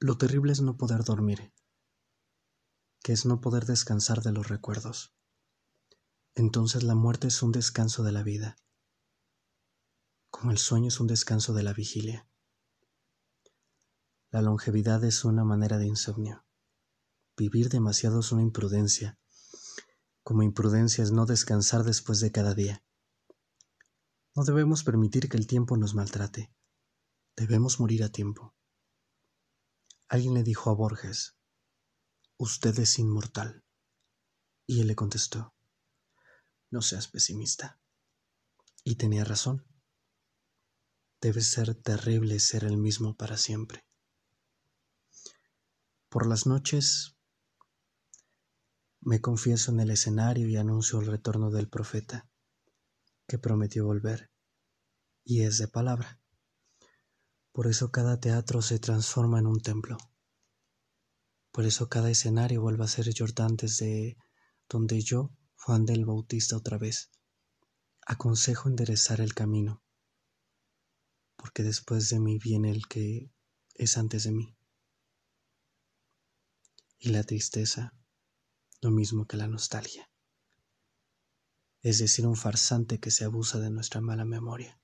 Lo terrible es no poder dormir, que es no poder descansar de los recuerdos. Entonces la muerte es un descanso de la vida, como el sueño es un descanso de la vigilia. La longevidad es una manera de insomnio. Vivir demasiado es una imprudencia, como imprudencia es no descansar después de cada día. No debemos permitir que el tiempo nos maltrate. Debemos morir a tiempo. Alguien le dijo a Borges, Usted es inmortal. Y él le contestó, No seas pesimista. Y tenía razón. Debe ser terrible ser el mismo para siempre. Por las noches me confieso en el escenario y anuncio el retorno del profeta, que prometió volver, y es de palabra. Por eso cada teatro se transforma en un templo. Por eso cada escenario vuelve a ser Jordán desde donde yo, Juan del Bautista otra vez, aconsejo enderezar el camino, porque después de mí viene el que es antes de mí. Y la tristeza, lo mismo que la nostalgia, es decir, un farsante que se abusa de nuestra mala memoria.